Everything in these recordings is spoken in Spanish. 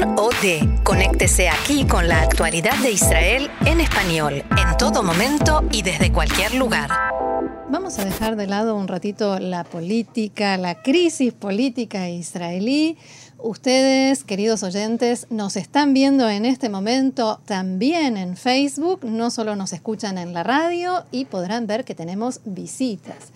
CAN OD. Conéctese aquí con la actualidad de Israel en español, en todo momento y desde cualquier lugar. Vamos a dejar de lado un ratito la política, la crisis política israelí. Ustedes, queridos oyentes, nos están viendo en este momento también en Facebook, no solo nos escuchan en la radio y podrán ver que tenemos visitas.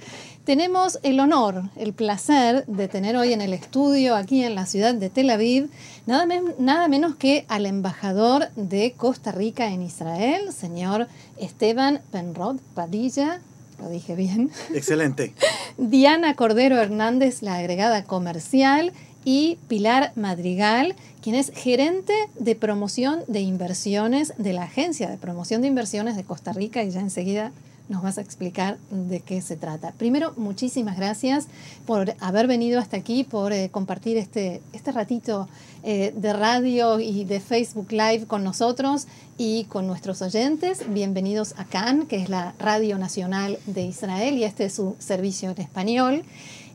Tenemos el honor, el placer de tener hoy en el estudio, aquí en la ciudad de Tel Aviv, nada, nada menos que al embajador de Costa Rica en Israel, señor Esteban Penrod Padilla. Lo dije bien. Excelente. Diana Cordero Hernández, la agregada comercial, y Pilar Madrigal, quien es gerente de promoción de inversiones de la Agencia de Promoción de Inversiones de Costa Rica y ya enseguida nos vas a explicar de qué se trata. Primero, muchísimas gracias por haber venido hasta aquí, por eh, compartir este, este ratito eh, de radio y de Facebook Live con nosotros y con nuestros oyentes. Bienvenidos a CAN, que es la Radio Nacional de Israel y este es su servicio en español.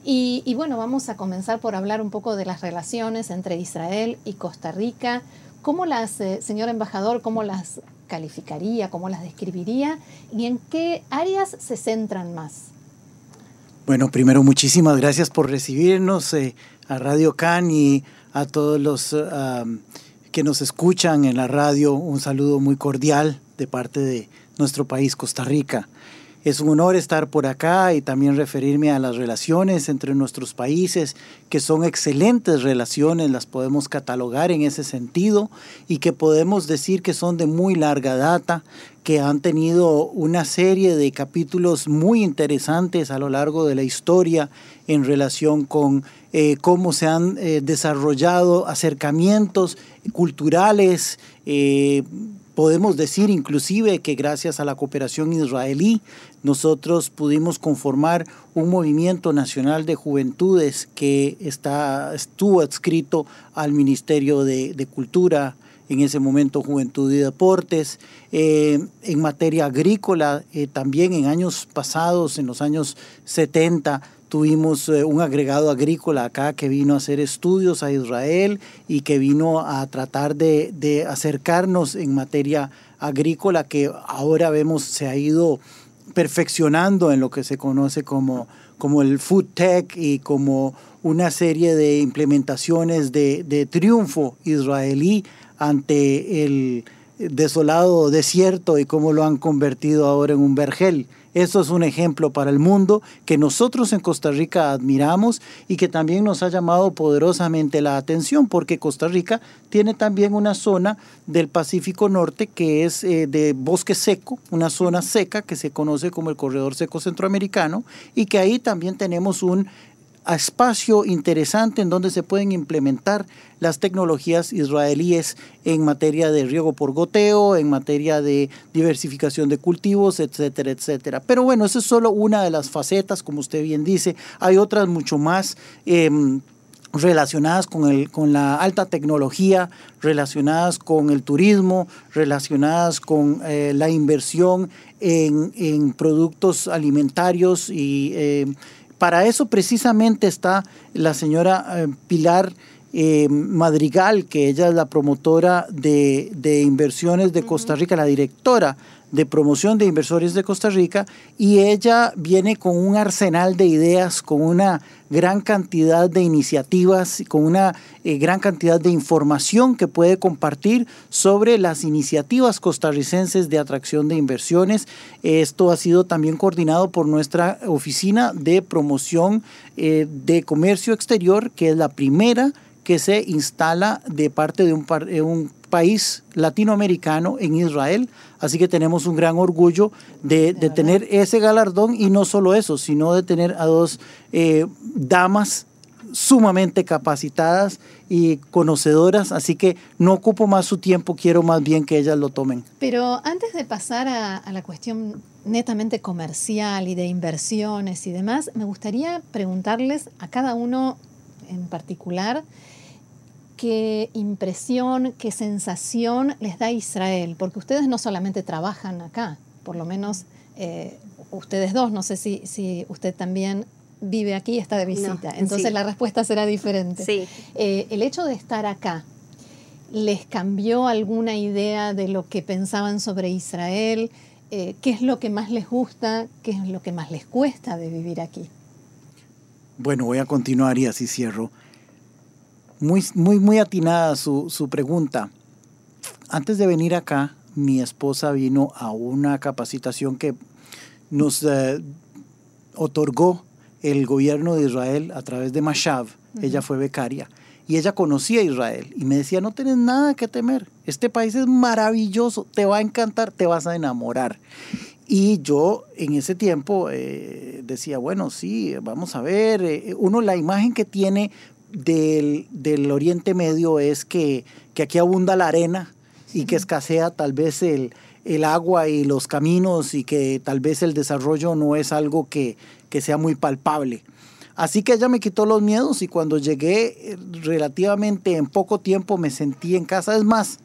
Y, bueno, vamos a comenzar por hablar un poco de las relaciones entre Israel y Costa Rica. ¿Cómo las, eh, señor embajador, cómo las calificaría, cómo las describiría y en qué áreas se centran más? Bueno, primero muchísimas gracias por recibirnos eh, a Radio CAN y a todos los que nos escuchan en la radio. Un saludo muy cordial de parte de nuestro país, Costa Rica. Es un honor estar por acá y también referirme a las relaciones entre nuestros países, que son excelentes relaciones, las podemos catalogar en ese sentido y que podemos decir que son de muy larga data, que han tenido una serie de capítulos muy interesantes a lo largo de la historia en relación con eh, cómo se han eh, desarrollado acercamientos culturales, eh, Podemos decir inclusive que gracias a la cooperación israelí nosotros pudimos conformar un movimiento nacional de juventudes que está, estuvo adscrito al Ministerio de, Cultura, en ese momento Juventud y Deportes. Eh, en materia agrícola, eh, también en años pasados, en los años 70, Tuvimos eh, un agregado agrícola acá que vino a hacer estudios a Israel y que vino a tratar de, acercarnos en materia agrícola que ahora vemos se ha ido perfeccionando en lo que se conoce como, como el food tech y como una serie de implementaciones de, de triunfo israelí ante el desolado desierto y cómo lo han convertido ahora en un vergel. Eso es un ejemplo para el mundo que nosotros en Costa Rica admiramos y que también nos ha llamado poderosamente la atención porque Costa Rica tiene también una zona del Pacífico Norte que es eh, de bosque seco, una zona seca que se conoce como el Corredor Seco Centroamericano y que ahí también tenemos un espacio interesante en donde se pueden implementar las tecnologías israelíes en materia de riego por goteo, en materia de diversificación de cultivos, etcétera, etcétera. Pero bueno, esa es solo una de las facetas, como usted bien dice. Hay otras mucho más. Em, relacionadas con, el, con la alta tecnología, relacionadas con el turismo, relacionadas con eh, la inversión en, productos alimentarios y em, para eso precisamente está la señora eh, Pilar eh, Madrigal, que ella es la promotora de, de inversiones de Costa Rica, la directora de promoción de inversores de Costa Rica y ella viene con un arsenal de ideas, con una gran cantidad de iniciativas, con una eh, gran cantidad de información que puede compartir sobre las iniciativas costarricenses de atracción de inversiones. Esto ha sido también coordinado por nuestra oficina de promoción eh, de comercio exterior, que es la primera que se instala de parte de un, de un país latinoamericano en Israel. Así que tenemos un gran orgullo de, tener ese galardón y no solo eso, sino de tener a dos eh, damas sumamente capacitadas y conocedoras, así que no ocupo más su tiempo, quiero más bien que ellas lo tomen. Pero antes de pasar a, a la cuestión netamente comercial y de inversiones y demás, me gustaría preguntarles a cada uno en particular, qué impresión, qué sensación les da Israel, porque ustedes no solamente trabajan acá, por lo menos eh, ustedes dos, no sé si, si usted también vive aquí y está de visita, entonces la respuesta será diferente. Sí. Eh, el hecho de estar acá, les cambió alguna idea de lo que pensaban sobre Israel, eh, qué es lo que más les gusta, qué es lo que más les cuesta de vivir aquí. Bueno, voy a continuar y así cierro. Muy, muy, muy atinada su, su pregunta. Antes de venir acá, mi esposa vino a una capacitación que nos eh, otorgó el gobierno de Israel a través de Mashav. Ella fue becaria y ella conocía a Israel y me decía, no tienes nada que temer, este país es maravilloso, te va a encantar, te vas a enamorar. Y yo en ese tiempo eh, decía, bueno, sí, vamos a ver, eh, uno la imagen que tiene del, del Oriente Medio es que, que aquí abunda la arena, y que escasea tal vez el, el agua y los caminos y que tal vez el desarrollo no es algo que, que sea muy palpable. Así que ella me quitó los miedos y cuando llegué eh, relativamente en poco tiempo me sentí en casa. Es más,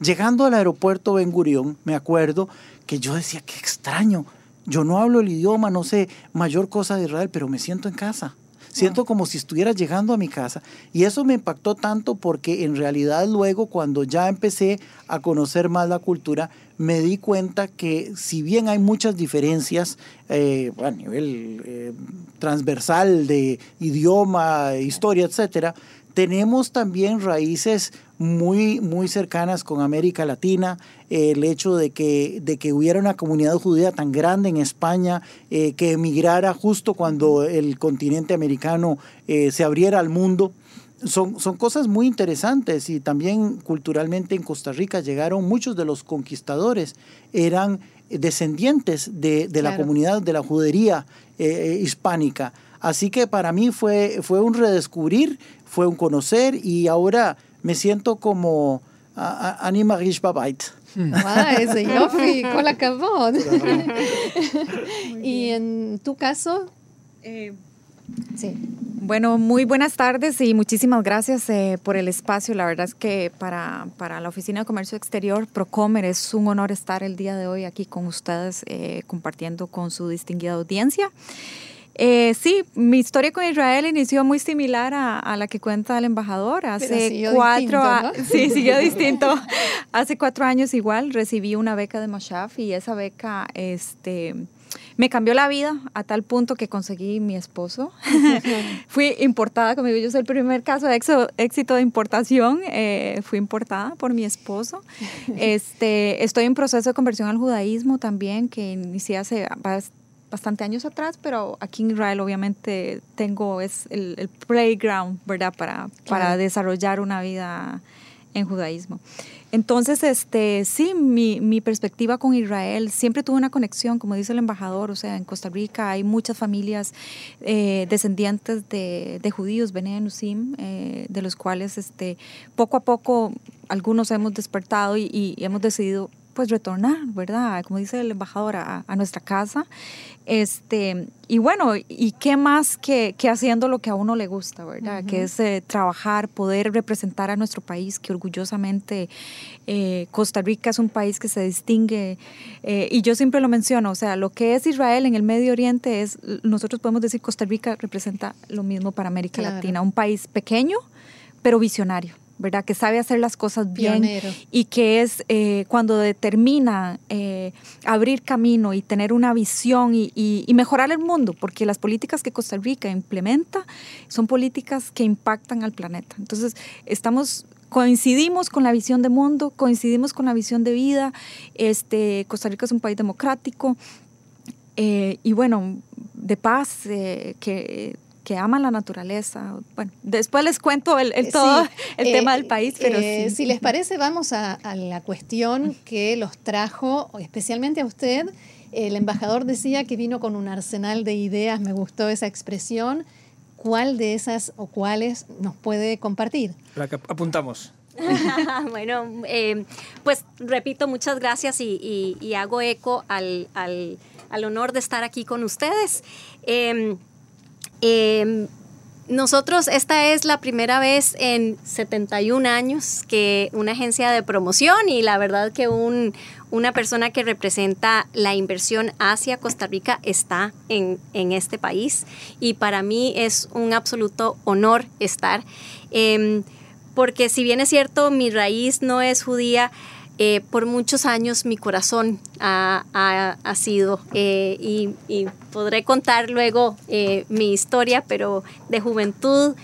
llegando al aeropuerto Ben Gurión, me acuerdo que yo decía, qué extraño, yo no hablo el idioma, no sé mayor cosa de Israel, pero me siento en casa. Siento como si estuviera llegando a mi casa. Y eso me impactó tanto porque en realidad luego cuando ya empecé a conocer más la cultura, me di cuenta que si bien hay muchas diferencias eh, a nivel eh, transversal de idioma, historia, etcétera, tenemos también raíces muy, muy cercanas con América Latina, el hecho de que, de que hubiera una comunidad judía tan grande en España, eh, que emigrara justo cuando el continente americano eh, se abriera al mundo. Son, son, cosas muy interesantes y también culturalmente en Costa Rica llegaron muchos de los conquistadores, eran descendientes de, de la comunidad de la judería eh, hispánica. Así que para mí fue, fue un redescubrir, fue un conocer y ahora me siento como Anima Rish Babait. ese yofi, con la y en tu caso, eh, sí. Bueno, muy buenas tardes y muchísimas gracias eh, por el espacio. La verdad es que para, para, la Oficina de Comercio Exterior, Procomer, es un honor estar el día de hoy aquí con ustedes eh, compartiendo con su distinguida audiencia. Eh, sí, mi historia con Israel inició muy similar a, la que cuenta el embajador. Hace cuatro años. Sí, siguió distinto. Hace cuatro años igual recibí una beca de Moshaf y esa beca este, me cambió la vida a tal punto que conseguí mi esposo. fui importada conmigo. Yo soy el primer caso de éxito de importación. Eh, fui importada por mi esposo. Este, estoy en proceso de conversión al judaísmo también, que inicié hace bastante años atrás, pero aquí en Israel obviamente tengo es el, playground, ¿verdad? Para, para desarrollar una vida en judaísmo. Entonces, este, sí, mi, mi, perspectiva con Israel siempre tuvo una conexión, como dice el embajador, o sea, en Costa Rica hay muchas familias eh, descendientes de, de judíos, Bene eh, de los cuales este, poco a poco algunos hemos despertado y, y hemos decidido pues retornar, ¿verdad? Como dice el embajador, a, nuestra casa. Este, y bueno, ¿y qué más que, que, haciendo lo que a uno le gusta, ¿verdad? Que es eh, trabajar, poder representar a nuestro país, que orgullosamente eh, Costa Rica es un país que se distingue, eh, y yo siempre lo menciono, o sea, lo que es Israel en el Medio Oriente es, nosotros podemos decir Costa Rica representa lo mismo para América Latina, un país pequeño, pero visionario. ¿Verdad? Que sabe hacer las cosas bien y que es eh, cuando determina eh, abrir camino y tener una visión y, y, mejorar el mundo, porque las políticas que Costa Rica implementa son políticas que impactan al planeta. Entonces, estamos coincidimos con la visión de mundo, coincidimos con la visión de vida. Este, Costa Rica es un país democrático eh, y bueno, de paz, que que aman la naturaleza. Bueno, después les cuento el, el todo el tema del eh, país, pero eh, Si les parece, vamos a, la cuestión que los trajo, especialmente a usted. El embajador decía que vino con un arsenal de ideas, me gustó esa expresión. ¿Cuál de esas o cuáles nos puede compartir? La que apuntamos. bueno, eh, pues repito, muchas gracias y, hago eco al, al, al, honor de estar aquí con ustedes. Em, nosotros, esta es la primera vez en 71 años que una agencia de promoción y la verdad que un, una persona que representa la inversión hacia Costa Rica está en, este país y para mí es un absoluto honor estar. Em, porque si bien es cierto, mi raíz no es judía, eh, por muchos años mi corazón ha, sido, eh, y, podré contar luego eh, mi historia, pero de juventud,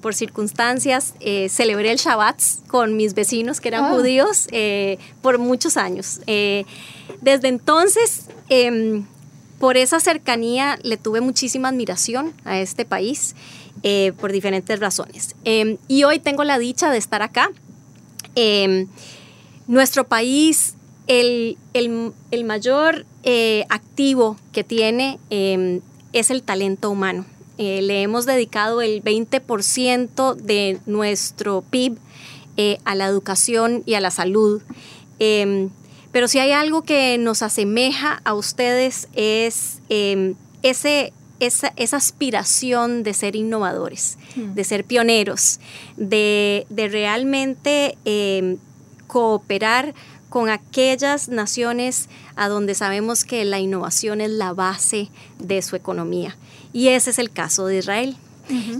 por circunstancias, celebré el Shabbat con mis vecinos que eran ah. judíos por muchos años. desde entonces, em, por esa cercanía, le tuve muchísima admiración a este país por diferentes razones. Em, y hoy tengo la dicha de estar acá. Nuestro país, el, mayor eh, activo que tiene em, es el talento humano. Eh, le hemos dedicado el 20% de nuestro PIB eh, a la educación y a la salud. Em, pero si hay algo que nos asemeja a ustedes es em, ese, esa, aspiración de ser innovadores, mm. de ser pioneros, de, de realmente cooperar con aquellas naciones a donde sabemos que la innovación es la base de su economía. Y ese es el caso de Israel.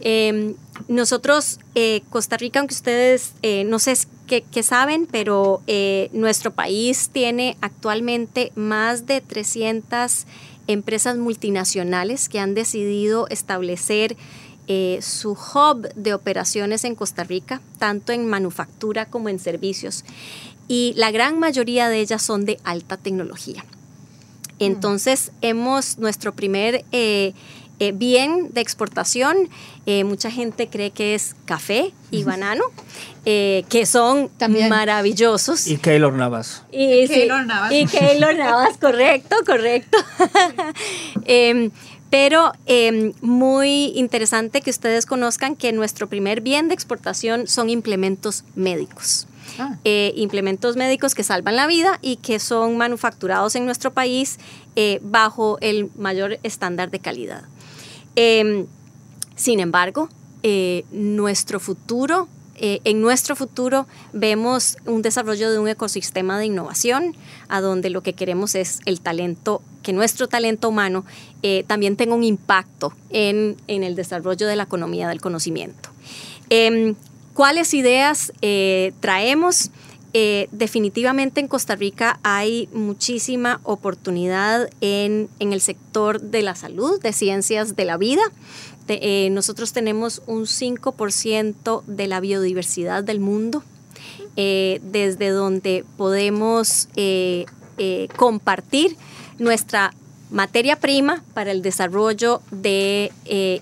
Em, nosotros, eh, Costa Rica, aunque ustedes eh, no sé qué, saben, pero eh, nuestro país tiene actualmente más de 300 empresas multinacionales que han decidido establecer eh, su hub de operaciones en Costa Rica, tanto en manufactura como en servicios. Y la gran mayoría de ellas son de alta tecnología. Entonces, hemos nuestro primer eh, eh, bien de exportación. mucha gente cree que es café y banano, que son También. maravillosos. Y Keylor Navas. Y, Keylor Navas. Y Keylor Navas, correcto, correcto. Em, pero em, muy interesante que ustedes conozcan que nuestro primer bien de exportación son implementos médicos. Ah. Eh, implementos médicos que salvan la vida y que son manufacturados en nuestro país eh, bajo el mayor estándar de calidad. Em, sin embargo, eh, nuestro futuro eh, en nuestro futuro vemos un desarrollo de un ecosistema de innovación, a donde lo que queremos es el talento, que nuestro talento humano eh, también tenga un impacto en, el desarrollo de la economía del conocimiento. Em, ¿Cuáles ideas eh, definitivamente en Costa Rica hay muchísima oportunidad en, el sector de la salud, de ciencias de la vida. Eh, nosotros tenemos un 5% de la biodiversidad del mundo, eh, desde donde podemos compartir nuestra materia prima para el desarrollo de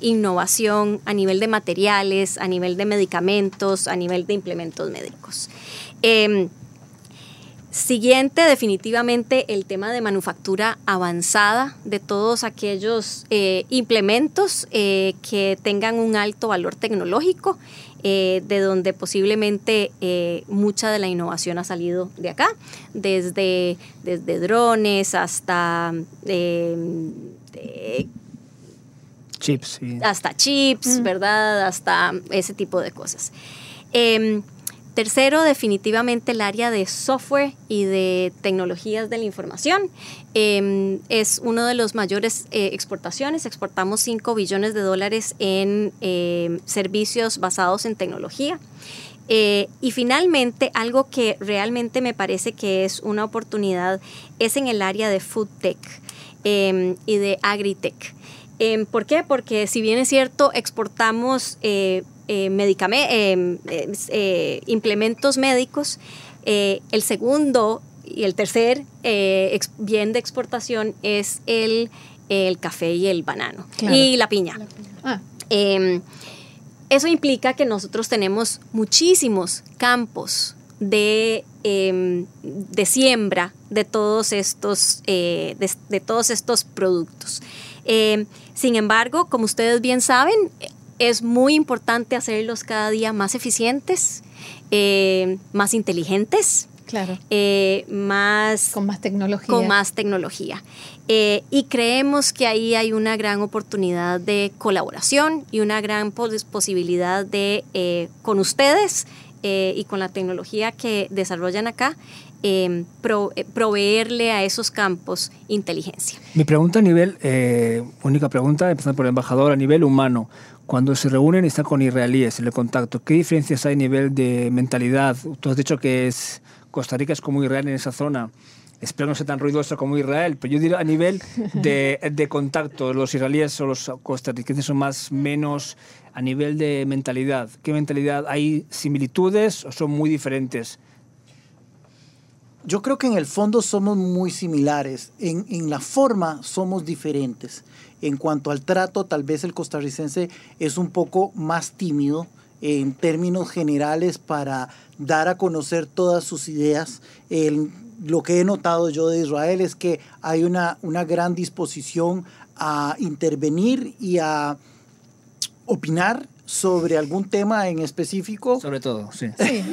innovación a nivel de materiales, a nivel de medicamentos, a nivel de implementos médicos. Em, Siguiente, definitivamente, el tema de manufactura avanzada de todos aquellos eh, implementos eh, que tengan un alto valor tecnológico, eh, de donde posiblemente mucha de la innovación ha salido de acá, desde, desde drones hasta chips. Hasta chips, mm. ¿verdad? Hasta ese tipo de cosas. Tercero, definitivamente el área de software y de tecnologías de la información. Em, es uno de los mayores eh, exportaciones. Exportamos 5 billones de dólares en em, servicios basados en tecnología. Eh, y finalmente, algo que realmente me parece que es una oportunidad es en el área de food tech em, y de agritech. ¿Por qué? Porque si bien es cierto, exportamos eh, eh, eh, eh, implementos médicos. el segundo y el tercer bien de exportación es el, el café y el banano y la piña. Ah. Em, eso implica que nosotros tenemos muchísimos campos de, em, de siembra de todos estos, de, todos estos productos. Em, sin embargo, como ustedes bien saben, es muy importante hacerlos cada día más eficientes, eh, más inteligentes. Claro. Eh, más, con más tecnología. Con más tecnología. Eh, y creemos que ahí hay una gran oportunidad de colaboración y una gran posibilidad de, con ustedes, y con la tecnología que desarrollan acá, em, eh, proveerle a esos campos inteligencia. Mi pregunta a nivel, eh, única pregunta, empezando por el embajador, a nivel humano, cuando se reúnen y están con israelíes en el contacto, ¿qué diferencias hay a nivel de mentalidad? Tú has dicho que es, Costa Rica es como Israel en esa zona espero no ser tan ruidoso como Israel, pero yo diría a nivel de, de contacto, los israelíes o los costarricenses son más menos a nivel de mentalidad. ¿Qué mentalidad? ¿Hay similitudes o son muy diferentes? Yo creo que en el fondo somos muy similares, en, en, la forma somos diferentes. En cuanto al trato, tal vez el costarricense es un poco más tímido en términos generales para dar a conocer todas sus ideas. El, lo que he notado yo de Israel es que hay una, una gran disposición a intervenir y a opinar sobre algún tema en específico. Sobre todo, sí. Sí,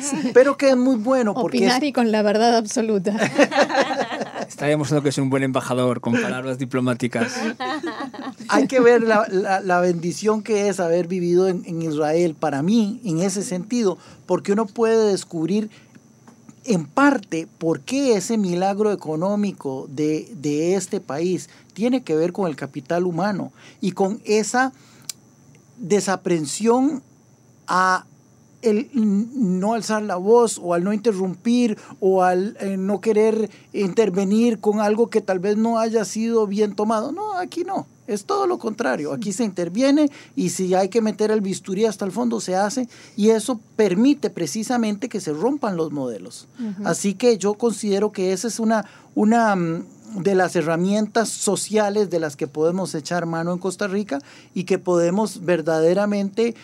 sí. Pero que es muy bueno. Porque Opinar y con la verdad absoluta. Está demostrando que es un buen embajador con palabras diplomáticas. Hay que ver la, la, la bendición que es haber vivido en, en Israel para mí, en ese sentido, porque uno puede descubrir en parte por qué ese milagro económico de, de, este país tiene que ver con el capital humano y con esa desaprensión a el no alzar la voz o al no interrumpir o al eh, no querer intervenir con algo que tal vez no haya sido bien tomado. No, aquí no. Es todo lo contrario. Aquí se interviene y si hay que meter el bisturí hasta el fondo, se hace. Y eso permite precisamente que se rompan los modelos. Uh -huh. Así que yo considero que esa es una, una de las herramientas sociales de las que podemos echar mano en Costa Rica y que podemos verdaderamente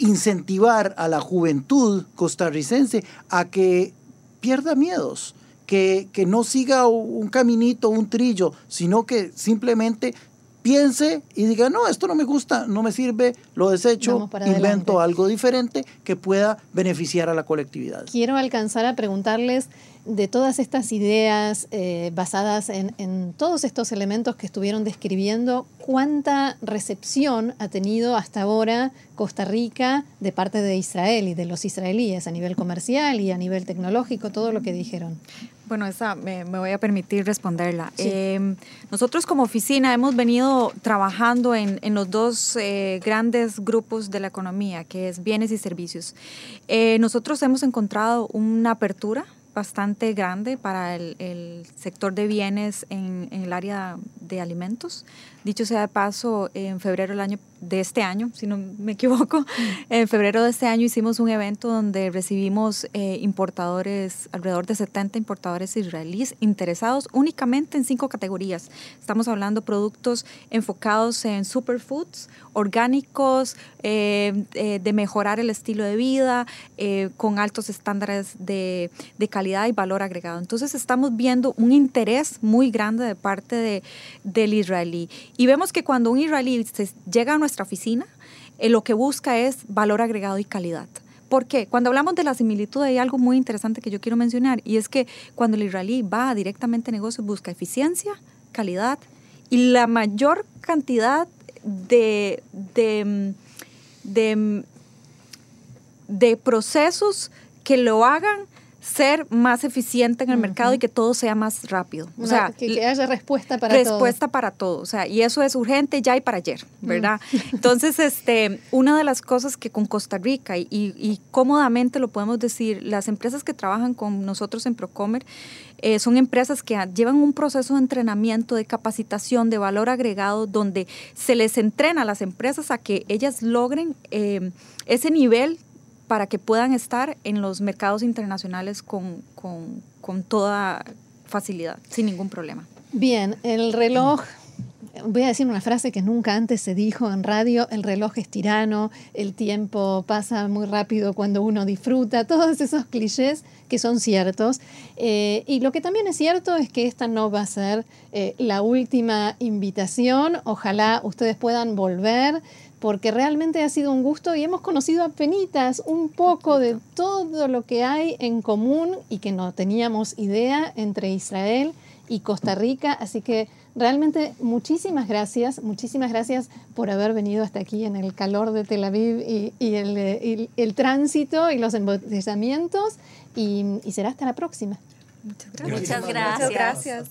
incentivar a la juventud costarricense a que pierda miedos, que, que no siga un caminito, un trillo, sino que simplemente piense y diga, no, esto no me gusta, no me sirve, lo desecho, invento algo diferente que pueda beneficiar a la colectividad. Quiero alcanzar a preguntarles de todas estas ideas eh, basadas en, en, todos estos elementos que estuvieron describiendo, ¿cuánta recepción ha tenido hasta ahora Costa Rica de parte de Israel y de los israelíes a nivel comercial y a nivel tecnológico, todo lo que dijeron? Bueno, esa me, me voy a permitir responderla. Sí. Eh, nosotros como oficina hemos venido trabajando en, en los dos eh, grandes grupos de la economía, que es bienes y servicios. Eh, nosotros hemos encontrado una apertura bastante grande para el, el sector de bienes en, en, el área de alimentos. Dicho sea de paso, en febrero del año de este año, si no me equivoco, en febrero de este año hicimos un evento donde recibimos eh, importadores, alrededor de 70 importadores israelíes interesados únicamente en cinco categorías. Estamos hablando de productos enfocados en superfoods, orgánicos, eh, eh, de mejorar el estilo de vida, con altos estándares de, de, calidad y valor agregado. Entonces estamos viendo un interés muy grande de parte de, del israelí. Y vemos que cuando un israelí llega a nuestra oficina, eh, lo que busca es valor agregado y calidad. ¿Por qué? Cuando hablamos de la similitud hay algo muy interesante que yo quiero mencionar y es que cuando el israelí va directamente a negocios busca eficiencia, calidad y la mayor cantidad de, de, de procesos que lo hagan ser más eficiente en el uh -huh. mercado y que todo sea más rápido. O sea, que, que haya respuesta para respuesta todo. Respuesta para todo. O sea, y eso es urgente ya y para ayer, ¿verdad? Uh -huh. Entonces, este, una de las cosas que con Costa Rica y, y, y, cómodamente lo podemos decir, las empresas que trabajan con nosotros en Procomer eh, son empresas que llevan un proceso de entrenamiento, de capacitación, de valor agregado, donde se les entrena a las empresas a que ellas logren eh, ese nivel para que puedan estar en los mercados internacionales con, con, con toda facilidad, sin ningún problema. Bien, el reloj voy a decir una frase que nunca antes se dijo en radio, el reloj es tirano, el tiempo pasa muy rápido cuando uno disfruta, todos esos clichés que son ciertos. Eh, y lo que también es cierto es que esta no va a ser eh, la última invitación, ojalá ustedes puedan volver porque realmente ha sido un gusto y hemos conocido a penitas un poco de todo lo que hay en común y que no teníamos idea entre Israel y Costa Rica. Así que realmente muchísimas gracias, muchísimas gracias por haber venido hasta aquí en el calor de Tel Aviv y, el, el, tránsito y los embotellamientos y, y será hasta la próxima. Muchas gracias. Muchas gracias.